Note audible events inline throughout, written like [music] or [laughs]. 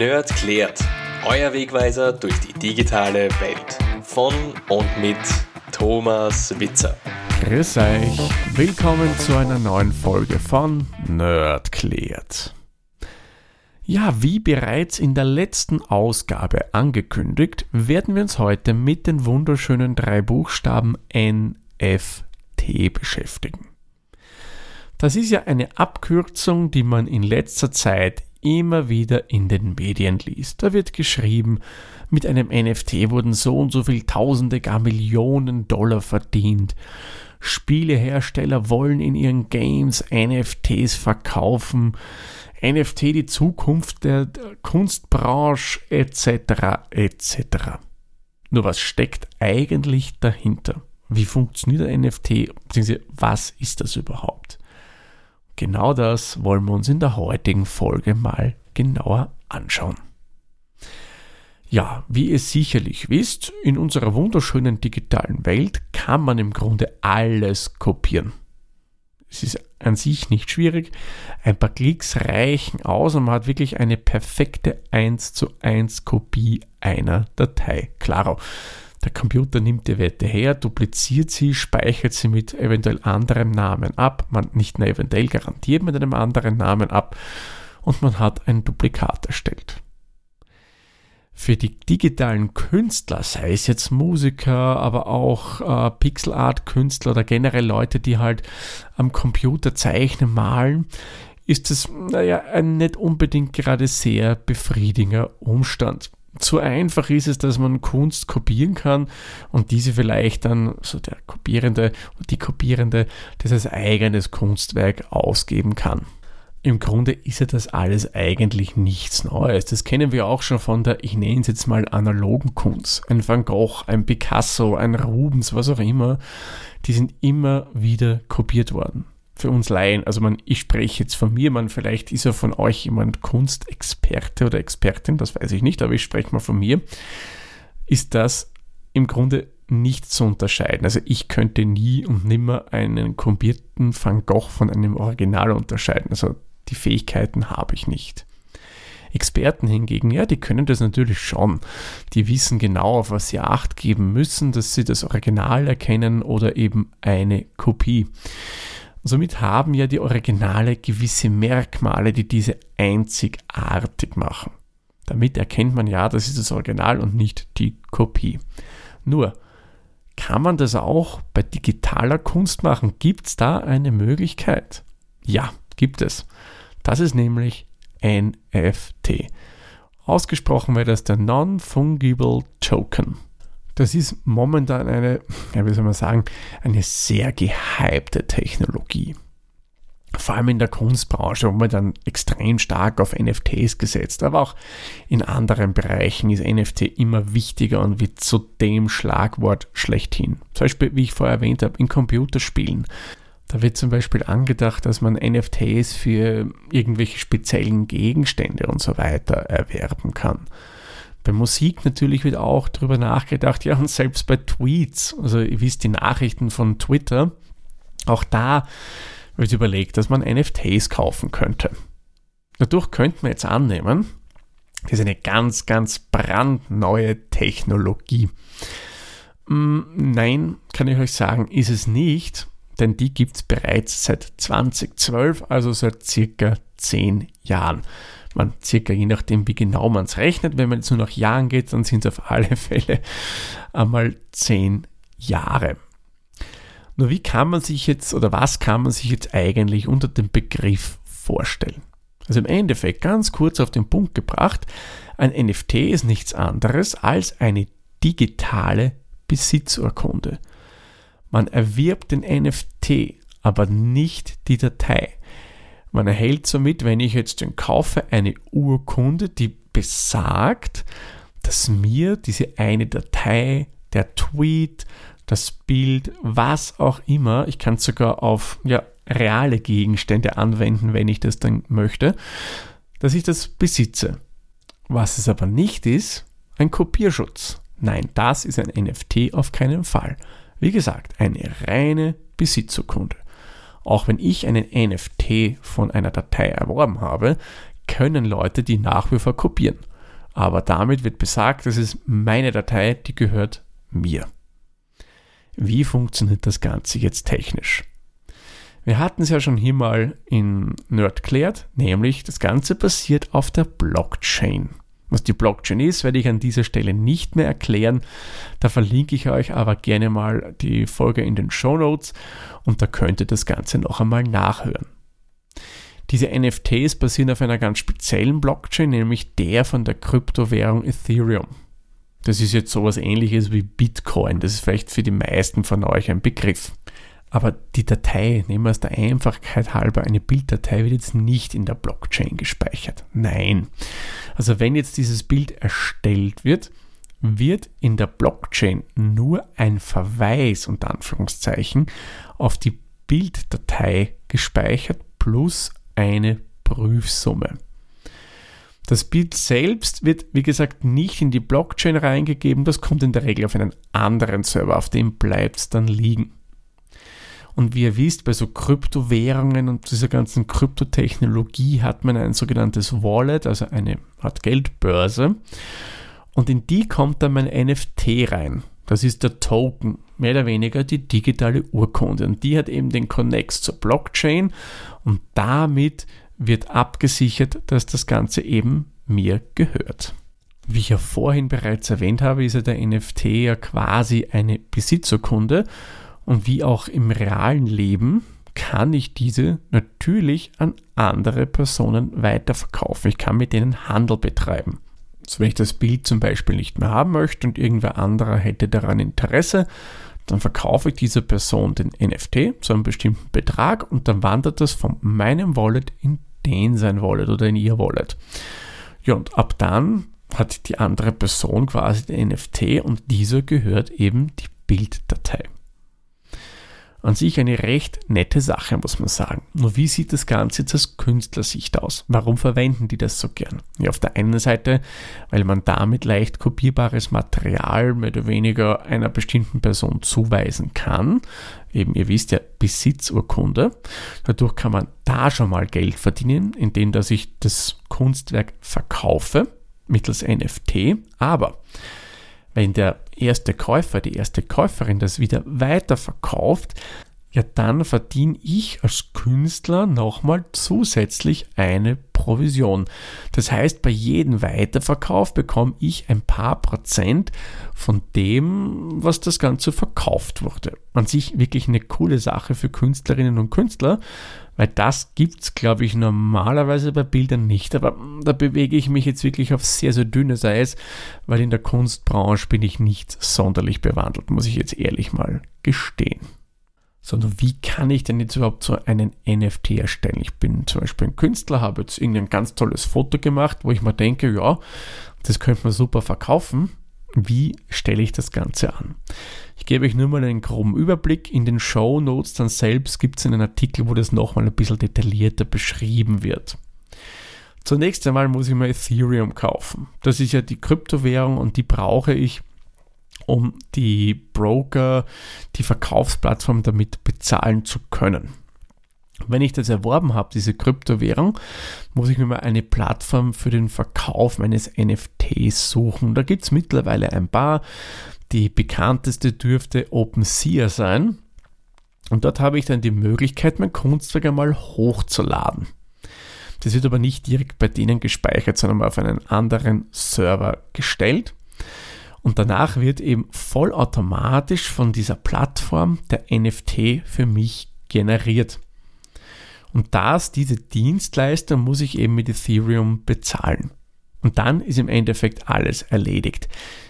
Nerd klärt. Euer Wegweiser durch die digitale Welt. Von und mit Thomas Witzer. Grüß euch. Willkommen zu einer neuen Folge von Nerd klärt. Ja, wie bereits in der letzten Ausgabe angekündigt, werden wir uns heute mit den wunderschönen drei Buchstaben NFT beschäftigen. Das ist ja eine Abkürzung, die man in letzter Zeit immer wieder in den Medien liest. Da wird geschrieben, mit einem NFT wurden so und so viel Tausende, gar Millionen Dollar verdient. Spielehersteller wollen in ihren Games NFTs verkaufen. NFT die Zukunft der Kunstbranche etc. etc. Nur was steckt eigentlich dahinter? Wie funktioniert ein NFT? Beziehungsweise was ist das überhaupt? Genau das wollen wir uns in der heutigen Folge mal genauer anschauen. Ja, wie ihr sicherlich wisst, in unserer wunderschönen digitalen Welt kann man im Grunde alles kopieren. Es ist an sich nicht schwierig. Ein paar Klicks reichen aus und man hat wirklich eine perfekte 1 zu 1 Kopie einer Datei. Klaro. Der Computer nimmt die Werte her, dupliziert sie, speichert sie mit eventuell anderem Namen ab, man nicht nur eventuell garantiert mit einem anderen Namen ab. Und man hat ein Duplikat erstellt. Für die digitalen Künstler, sei es jetzt Musiker, aber auch äh, Pixel Art Künstler oder generell Leute, die halt am Computer zeichnen, malen, ist es, naja, ein nicht unbedingt gerade sehr befriedigender Umstand zu einfach ist es, dass man Kunst kopieren kann und diese vielleicht dann, so der Kopierende und die Kopierende, das als eigenes Kunstwerk ausgeben kann. Im Grunde ist ja das alles eigentlich nichts Neues. Das kennen wir auch schon von der, ich nenne es jetzt mal analogen Kunst. Ein Van Gogh, ein Picasso, ein Rubens, was auch immer. Die sind immer wieder kopiert worden für uns Laien, also man, ich spreche jetzt von mir, man, vielleicht ist ja von euch jemand Kunstexperte oder Expertin, das weiß ich nicht, aber ich spreche mal von mir, ist das im Grunde nicht zu unterscheiden. Also ich könnte nie und nimmer einen kopierten Van Gogh von einem Original unterscheiden. Also die Fähigkeiten habe ich nicht. Experten hingegen, ja, die können das natürlich schon. Die wissen genau, auf was sie acht geben müssen, dass sie das Original erkennen oder eben eine Kopie. Somit haben ja die Originale gewisse Merkmale, die diese einzigartig machen. Damit erkennt man ja, das ist das Original und nicht die Kopie. Nur, kann man das auch bei digitaler Kunst machen? Gibt es da eine Möglichkeit? Ja, gibt es. Das ist nämlich NFT. Ausgesprochen wird das der Non-Fungible Token. Das ist momentan eine, ja, wie soll man sagen, eine sehr gehypte Technologie. Vor allem in der Kunstbranche, wo man dann extrem stark auf NFTs gesetzt, aber auch in anderen Bereichen ist NFT immer wichtiger und wird zu dem Schlagwort schlechthin. Zum Beispiel, wie ich vorher erwähnt habe, in Computerspielen. Da wird zum Beispiel angedacht, dass man NFTs für irgendwelche speziellen Gegenstände und so weiter erwerben kann. Bei Musik natürlich wird auch darüber nachgedacht, ja, und selbst bei Tweets, also ihr wisst die Nachrichten von Twitter, auch da wird überlegt, dass man NFTs kaufen könnte. Dadurch könnte man jetzt annehmen, das ist eine ganz, ganz brandneue Technologie. Mm, nein, kann ich euch sagen, ist es nicht, denn die gibt es bereits seit 2012, also seit circa 10 Jahren man circa je nachdem, wie genau man es rechnet, wenn man jetzt nur nach Jahren geht, dann sind es auf alle [laughs] Fälle einmal zehn Jahre. Nur wie kann man sich jetzt oder was kann man sich jetzt eigentlich unter dem Begriff vorstellen? Also im Endeffekt ganz kurz auf den Punkt gebracht, ein NFT ist nichts anderes als eine digitale Besitzurkunde. Man erwirbt den NFT, aber nicht die Datei. Man erhält somit, wenn ich jetzt den kaufe, eine Urkunde, die besagt, dass mir diese eine Datei, der Tweet, das Bild, was auch immer, ich kann es sogar auf ja, reale Gegenstände anwenden, wenn ich das dann möchte, dass ich das besitze. Was es aber nicht ist, ein Kopierschutz. Nein, das ist ein NFT auf keinen Fall. Wie gesagt, eine reine Besitzurkunde. Auch wenn ich einen NFT von einer Datei erworben habe, können Leute die nach kopieren. Aber damit wird besagt, das ist meine Datei, die gehört mir. Wie funktioniert das Ganze jetzt technisch? Wir hatten es ja schon hier mal in Nerd klärt, nämlich das Ganze basiert auf der Blockchain. Was die Blockchain ist, werde ich an dieser Stelle nicht mehr erklären. Da verlinke ich euch aber gerne mal die Folge in den Show Notes und da könnt ihr das Ganze noch einmal nachhören. Diese NFTs basieren auf einer ganz speziellen Blockchain, nämlich der von der Kryptowährung Ethereum. Das ist jetzt sowas ähnliches wie Bitcoin. Das ist vielleicht für die meisten von euch ein Begriff. Aber die Datei, nehmen wir es der Einfachheit halber, eine Bilddatei wird jetzt nicht in der Blockchain gespeichert. Nein. Also wenn jetzt dieses Bild erstellt wird, wird in der Blockchain nur ein Verweis unter Anführungszeichen auf die Bilddatei gespeichert plus eine Prüfsumme. Das Bild selbst wird, wie gesagt, nicht in die Blockchain reingegeben, das kommt in der Regel auf einen anderen Server, auf dem bleibt es dann liegen. Und wie ihr wisst, bei so Kryptowährungen und dieser ganzen Kryptotechnologie hat man ein sogenanntes Wallet, also eine Art Geldbörse. Und in die kommt dann mein NFT rein. Das ist der Token, mehr oder weniger die digitale Urkunde. Und die hat eben den Connex zur Blockchain und damit wird abgesichert, dass das Ganze eben mir gehört. Wie ich ja vorhin bereits erwähnt habe, ist ja der NFT ja quasi eine Besitzurkunde und wie auch im realen Leben kann ich diese natürlich an andere Personen weiterverkaufen. Ich kann mit denen Handel betreiben. Also wenn ich das Bild zum Beispiel nicht mehr haben möchte und irgendwer anderer hätte daran Interesse, dann verkaufe ich dieser Person den NFT zu einem bestimmten Betrag und dann wandert das von meinem Wallet in den sein Wallet oder in ihr Wallet. Ja, und ab dann hat die andere Person quasi den NFT und dieser gehört eben die Bilddatei. An sich eine recht nette Sache, muss man sagen. Nur wie sieht das Ganze jetzt aus Künstlersicht aus? Warum verwenden die das so gern? Ja, auf der einen Seite, weil man damit leicht kopierbares Material mehr oder weniger einer bestimmten Person zuweisen kann. Eben, ihr wisst ja, Besitzurkunde. Dadurch kann man da schon mal Geld verdienen, indem dass ich das Kunstwerk verkaufe mittels NFT. Aber wenn der erste Käufer, die erste Käuferin das wieder weiterverkauft, ja dann verdiene ich als Künstler nochmal zusätzlich eine Provision. Das heißt, bei jedem Weiterverkauf bekomme ich ein paar Prozent von dem, was das Ganze verkauft wurde. An sich wirklich eine coole Sache für Künstlerinnen und Künstler, weil das gibt es, glaube ich, normalerweise bei Bildern nicht. Aber da bewege ich mich jetzt wirklich auf sehr, sehr dünnes Eis, weil in der Kunstbranche bin ich nicht sonderlich bewandelt, muss ich jetzt ehrlich mal gestehen. Sondern wie kann ich denn jetzt überhaupt so einen NFT erstellen? Ich bin zum Beispiel ein Künstler, habe jetzt irgendein ganz tolles Foto gemacht, wo ich mir denke, ja, das könnte man super verkaufen. Wie stelle ich das Ganze an? Ich gebe euch nur mal einen groben Überblick. In den Show Notes dann selbst gibt es einen Artikel, wo das nochmal ein bisschen detaillierter beschrieben wird. Zunächst einmal muss ich mal Ethereum kaufen. Das ist ja die Kryptowährung und die brauche ich, um die Broker, die Verkaufsplattform damit bezahlen zu können. Wenn ich das erworben habe, diese Kryptowährung, muss ich mir mal eine Plattform für den Verkauf meines NFTs suchen. Da gibt es mittlerweile ein paar. Die bekannteste dürfte OpenSea sein. Und dort habe ich dann die Möglichkeit, mein Kunstwerk einmal hochzuladen. Das wird aber nicht direkt bei denen gespeichert, sondern auf einen anderen Server gestellt. Und danach wird eben vollautomatisch von dieser Plattform der NFT für mich generiert. Und das, diese Dienstleistung muss ich eben mit Ethereum bezahlen. Und dann ist im Endeffekt alles erledigt.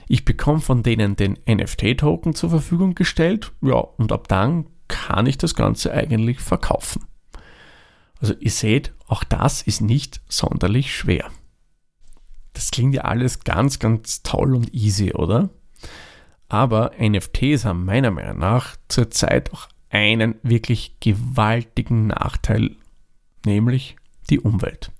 Ich bekomme von denen den NFT-Token zur Verfügung gestellt, ja, und ab dann kann ich das Ganze eigentlich verkaufen. Also ihr seht, auch das ist nicht sonderlich schwer. Das klingt ja alles ganz, ganz toll und easy, oder? Aber NFTs haben meiner Meinung nach zurzeit auch einen wirklich gewaltigen Nachteil, nämlich die Umwelt.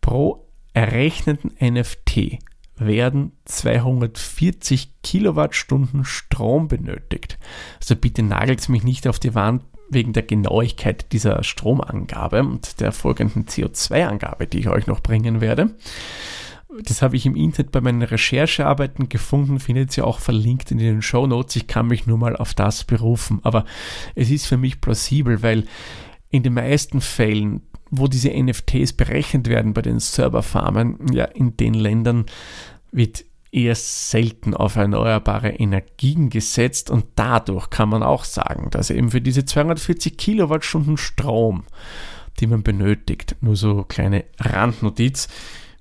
Pro errechneten NFT werden 240 Kilowattstunden Strom benötigt. Also bitte nagelt mich nicht auf die Wand wegen der Genauigkeit dieser Stromangabe und der folgenden CO2-Angabe, die ich euch noch bringen werde. Das habe ich im Internet bei meinen Recherchearbeiten gefunden, findet ihr auch verlinkt in den Show Notes. Ich kann mich nur mal auf das berufen. Aber es ist für mich plausibel, weil in den meisten Fällen, wo diese NFTs berechnet werden bei den Serverfarmen, ja, in den Ländern wird eher selten auf erneuerbare Energien gesetzt und dadurch kann man auch sagen, dass eben für diese 240 Kilowattstunden Strom, die man benötigt, nur so kleine Randnotiz,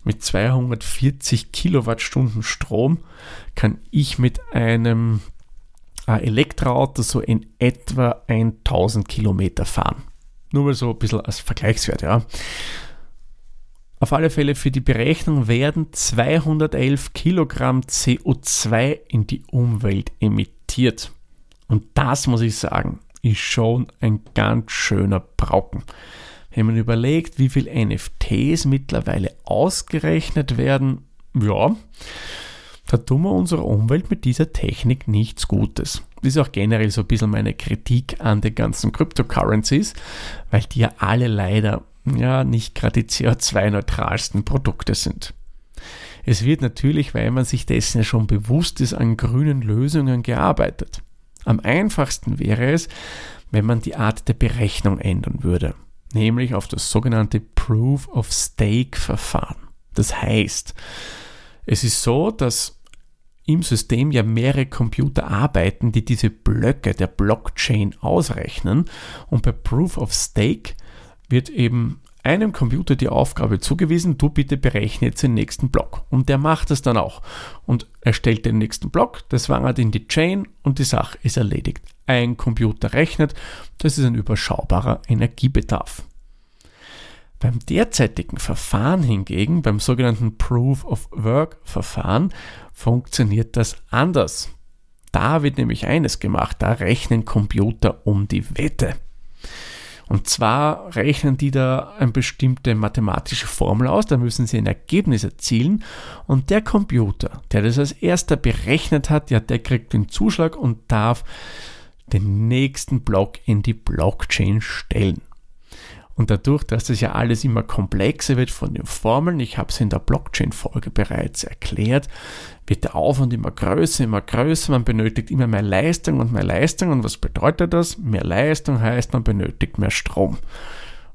mit 240 Kilowattstunden Strom kann ich mit einem äh, Elektroauto so in etwa 1000 Kilometer fahren. Nur mal so ein bisschen als Vergleichswert, ja. Auf alle Fälle für die Berechnung werden 211 Kilogramm CO2 in die Umwelt emittiert. Und das muss ich sagen, ist schon ein ganz schöner Brauken. Wenn man überlegt, wie viele NFTs mittlerweile ausgerechnet werden, ja, da tun wir unserer Umwelt mit dieser Technik nichts Gutes. Das ist auch generell so ein bisschen meine Kritik an den ganzen Cryptocurrencies, weil die ja alle leider ja nicht gerade die CO2-neutralsten Produkte sind. Es wird natürlich, weil man sich dessen ja schon bewusst ist, an grünen Lösungen gearbeitet. Am einfachsten wäre es, wenn man die Art der Berechnung ändern würde, nämlich auf das sogenannte Proof of Stake Verfahren. Das heißt, es ist so, dass im System ja mehrere Computer arbeiten, die diese Blöcke der Blockchain ausrechnen und bei Proof of Stake wird eben einem Computer die Aufgabe zugewiesen, du bitte berechne jetzt den nächsten Block. Und der macht es dann auch und erstellt den nächsten Block, das wandert in die Chain und die Sache ist erledigt. Ein Computer rechnet, das ist ein überschaubarer Energiebedarf. Beim derzeitigen Verfahren hingegen, beim sogenannten Proof of Work Verfahren, funktioniert das anders. Da wird nämlich eines gemacht, da rechnen Computer um die Wette. Und zwar rechnen die da eine bestimmte mathematische Formel aus, da müssen sie ein Ergebnis erzielen und der Computer, der das als erster berechnet hat, ja, der kriegt den Zuschlag und darf den nächsten Block in die Blockchain stellen. Und dadurch, dass das ja alles immer komplexer wird von den Formeln, ich habe es in der Blockchain-Folge bereits erklärt, wird der Aufwand immer größer, immer größer, man benötigt immer mehr Leistung und mehr Leistung. Und was bedeutet das? Mehr Leistung heißt, man benötigt mehr Strom.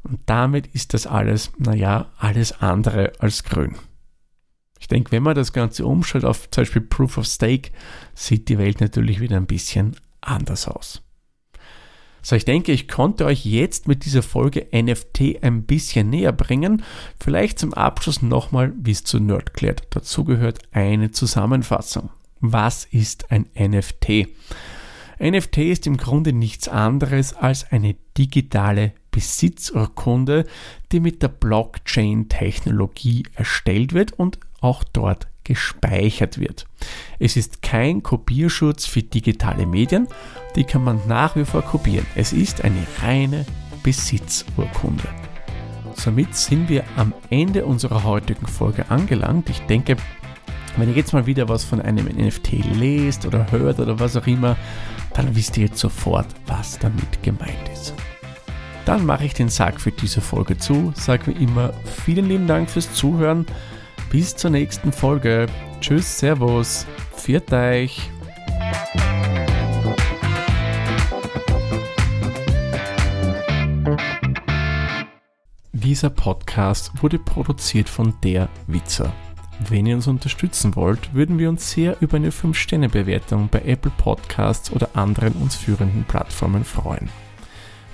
Und damit ist das alles, naja, alles andere als grün. Ich denke, wenn man das Ganze umstellt auf zum Beispiel Proof of Stake, sieht die Welt natürlich wieder ein bisschen anders aus. So, ich denke, ich konnte euch jetzt mit dieser Folge NFT ein bisschen näher bringen. Vielleicht zum Abschluss nochmal, wie es zu Nerdklärt dazu gehört, eine Zusammenfassung. Was ist ein NFT? NFT ist im Grunde nichts anderes als eine digitale Besitzurkunde, die mit der Blockchain-Technologie erstellt wird und auch dort gespeichert wird. Es ist kein Kopierschutz für digitale Medien, die kann man nach wie vor kopieren. Es ist eine reine Besitzurkunde. Somit sind wir am Ende unserer heutigen Folge angelangt. Ich denke, wenn ihr jetzt mal wieder was von einem NFT lest oder hört oder was auch immer, dann wisst ihr jetzt sofort, was damit gemeint ist. Dann mache ich den Sack für diese Folge zu. Sage wie immer vielen lieben Dank fürs Zuhören. Bis zur nächsten Folge. Tschüss, Servus, viert euch. Dieser Podcast wurde produziert von der Witzer. Wenn ihr uns unterstützen wollt, würden wir uns sehr über eine 5-Sterne-Bewertung bei Apple Podcasts oder anderen uns führenden Plattformen freuen.